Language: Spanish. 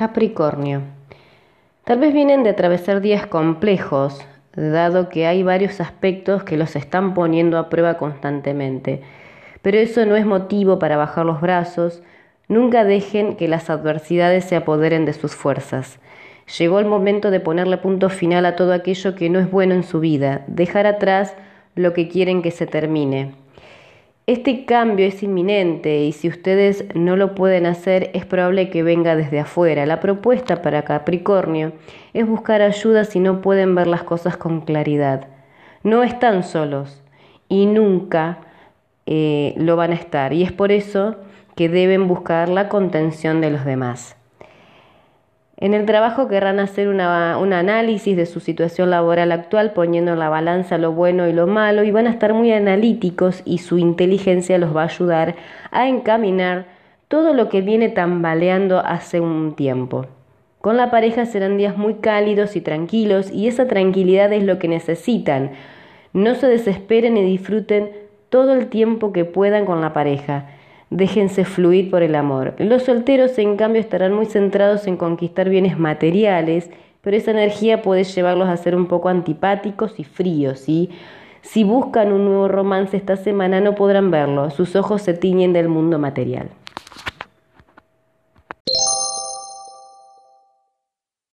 Capricornio. Tal vez vienen de atravesar días complejos, dado que hay varios aspectos que los están poniendo a prueba constantemente. Pero eso no es motivo para bajar los brazos, nunca dejen que las adversidades se apoderen de sus fuerzas. Llegó el momento de ponerle punto final a todo aquello que no es bueno en su vida, dejar atrás lo que quieren que se termine. Este cambio es inminente y si ustedes no lo pueden hacer es probable que venga desde afuera. La propuesta para Capricornio es buscar ayuda si no pueden ver las cosas con claridad. No están solos y nunca eh, lo van a estar y es por eso que deben buscar la contención de los demás. En el trabajo querrán hacer un análisis de su situación laboral actual poniendo en la balanza lo bueno y lo malo y van a estar muy analíticos y su inteligencia los va a ayudar a encaminar todo lo que viene tambaleando hace un tiempo. Con la pareja serán días muy cálidos y tranquilos y esa tranquilidad es lo que necesitan. No se desesperen y disfruten todo el tiempo que puedan con la pareja. Déjense fluir por el amor. Los solteros, en cambio, estarán muy centrados en conquistar bienes materiales, pero esa energía puede llevarlos a ser un poco antipáticos y fríos, ¿sí? Si buscan un nuevo romance esta semana no podrán verlo, sus ojos se tiñen del mundo material.